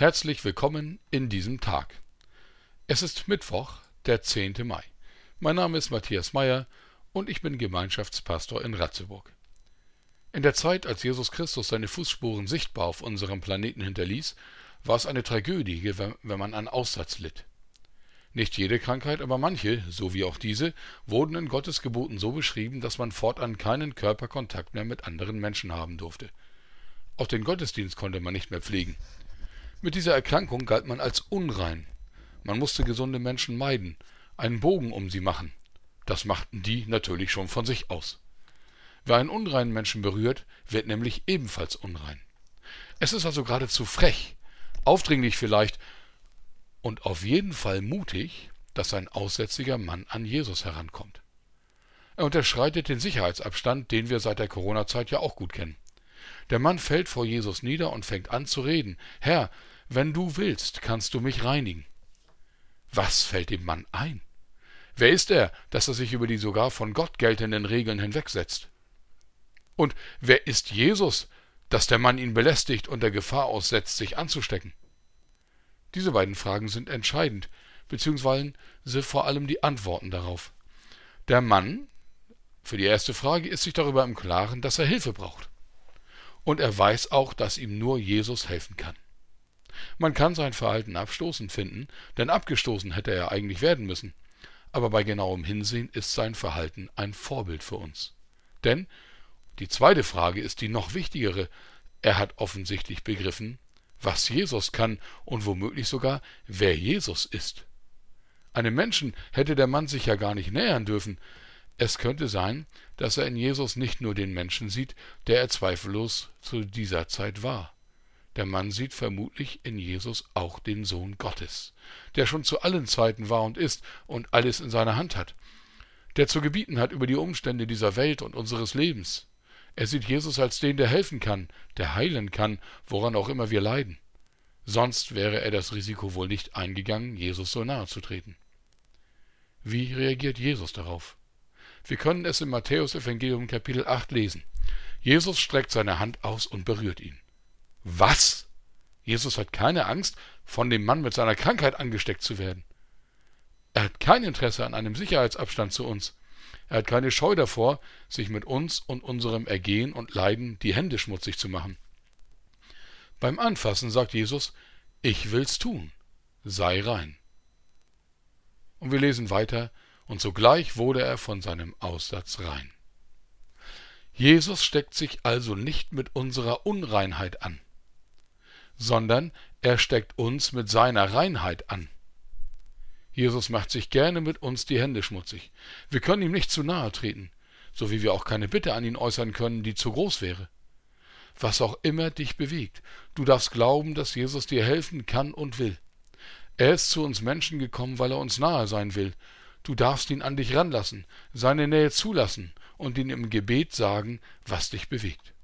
Herzlich willkommen in diesem Tag. Es ist Mittwoch, der 10. Mai. Mein Name ist Matthias Meyer und ich bin Gemeinschaftspastor in Ratzeburg. In der Zeit, als Jesus Christus seine Fußspuren sichtbar auf unserem Planeten hinterließ, war es eine Tragödie, wenn man an Aussatz litt. Nicht jede Krankheit, aber manche, so wie auch diese, wurden in Gottes Geboten so beschrieben, dass man fortan keinen Körperkontakt mehr mit anderen Menschen haben durfte. Auch den Gottesdienst konnte man nicht mehr pflegen. Mit dieser Erkrankung galt man als unrein. Man musste gesunde Menschen meiden, einen Bogen um sie machen. Das machten die natürlich schon von sich aus. Wer einen unreinen Menschen berührt, wird nämlich ebenfalls unrein. Es ist also geradezu frech, aufdringlich vielleicht und auf jeden Fall mutig, dass ein aussätziger Mann an Jesus herankommt. Er unterschreitet den Sicherheitsabstand, den wir seit der Corona-Zeit ja auch gut kennen. Der Mann fällt vor Jesus nieder und fängt an zu reden. Herr, wenn du willst, kannst du mich reinigen. Was fällt dem Mann ein? Wer ist er, dass er sich über die sogar von Gott geltenden Regeln hinwegsetzt? Und wer ist Jesus, dass der Mann ihn belästigt und der Gefahr aussetzt, sich anzustecken? Diese beiden Fragen sind entscheidend, beziehungsweise vor allem die Antworten darauf. Der Mann, für die erste Frage, ist sich darüber im Klaren, dass er Hilfe braucht. Und er weiß auch, dass ihm nur Jesus helfen kann. Man kann sein Verhalten abstoßend finden, denn abgestoßen hätte er eigentlich werden müssen. Aber bei genauem Hinsehen ist sein Verhalten ein Vorbild für uns. Denn die zweite Frage ist die noch wichtigere. Er hat offensichtlich begriffen, was Jesus kann und womöglich sogar, wer Jesus ist. Einem Menschen hätte der Mann sich ja gar nicht nähern dürfen. Es könnte sein, dass er in Jesus nicht nur den Menschen sieht, der er zweifellos zu dieser Zeit war. Der Mann sieht vermutlich in Jesus auch den Sohn Gottes, der schon zu allen Zeiten war und ist und alles in seiner Hand hat, der zu gebieten hat über die Umstände dieser Welt und unseres Lebens. Er sieht Jesus als den, der helfen kann, der heilen kann, woran auch immer wir leiden. Sonst wäre er das Risiko wohl nicht eingegangen, Jesus so nahe zu treten. Wie reagiert Jesus darauf? Wir können es im Matthäus-Evangelium Kapitel 8 lesen. Jesus streckt seine Hand aus und berührt ihn. Was? Jesus hat keine Angst, von dem Mann mit seiner Krankheit angesteckt zu werden. Er hat kein Interesse an einem Sicherheitsabstand zu uns. Er hat keine Scheu davor, sich mit uns und unserem Ergehen und Leiden die Hände schmutzig zu machen. Beim Anfassen sagt Jesus, ich will's tun, sei rein. Und wir lesen weiter, und sogleich wurde er von seinem Aussatz rein. Jesus steckt sich also nicht mit unserer Unreinheit an sondern er steckt uns mit seiner Reinheit an. Jesus macht sich gerne mit uns die Hände schmutzig. Wir können ihm nicht zu nahe treten, so wie wir auch keine Bitte an ihn äußern können, die zu groß wäre. Was auch immer dich bewegt, du darfst glauben, dass Jesus dir helfen kann und will. Er ist zu uns Menschen gekommen, weil er uns nahe sein will. Du darfst ihn an dich ranlassen, seine Nähe zulassen und ihn im Gebet sagen, was dich bewegt.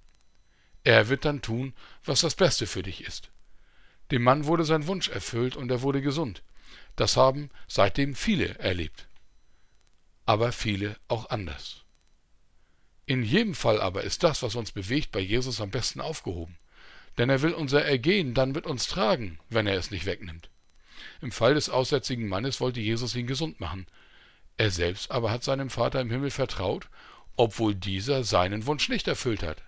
Er wird dann tun, was das Beste für dich ist. Dem Mann wurde sein Wunsch erfüllt und er wurde gesund. Das haben seitdem viele erlebt. Aber viele auch anders. In jedem Fall aber ist das, was uns bewegt, bei Jesus am besten aufgehoben. Denn er will unser Ergehen dann mit uns tragen, wenn er es nicht wegnimmt. Im Fall des aussätzigen Mannes wollte Jesus ihn gesund machen. Er selbst aber hat seinem Vater im Himmel vertraut, obwohl dieser seinen Wunsch nicht erfüllt hat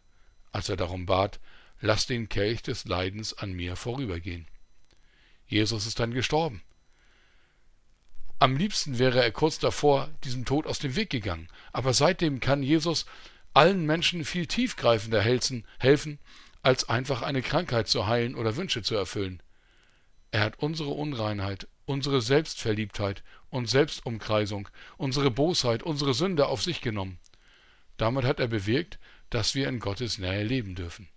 als er darum bat, lass den Kelch des Leidens an mir vorübergehen. Jesus ist dann gestorben. Am liebsten wäre er kurz davor diesem Tod aus dem Weg gegangen, aber seitdem kann Jesus allen Menschen viel tiefgreifender helfen, als einfach eine Krankheit zu heilen oder Wünsche zu erfüllen. Er hat unsere Unreinheit, unsere Selbstverliebtheit und Selbstumkreisung, unsere Bosheit, unsere Sünde auf sich genommen. Damit hat er bewirkt, dass wir in Gottes Nähe leben dürfen.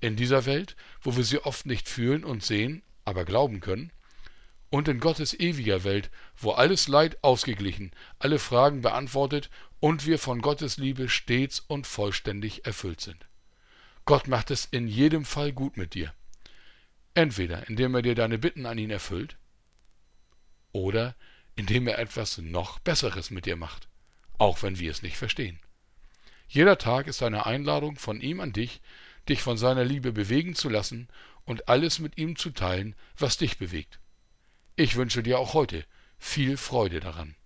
In dieser Welt, wo wir sie oft nicht fühlen und sehen, aber glauben können, und in Gottes ewiger Welt, wo alles Leid ausgeglichen, alle Fragen beantwortet und wir von Gottes Liebe stets und vollständig erfüllt sind. Gott macht es in jedem Fall gut mit dir. Entweder indem er dir deine Bitten an ihn erfüllt, oder indem er etwas noch Besseres mit dir macht, auch wenn wir es nicht verstehen. Jeder Tag ist eine Einladung von ihm an dich, dich von seiner Liebe bewegen zu lassen und alles mit ihm zu teilen, was dich bewegt. Ich wünsche dir auch heute viel Freude daran.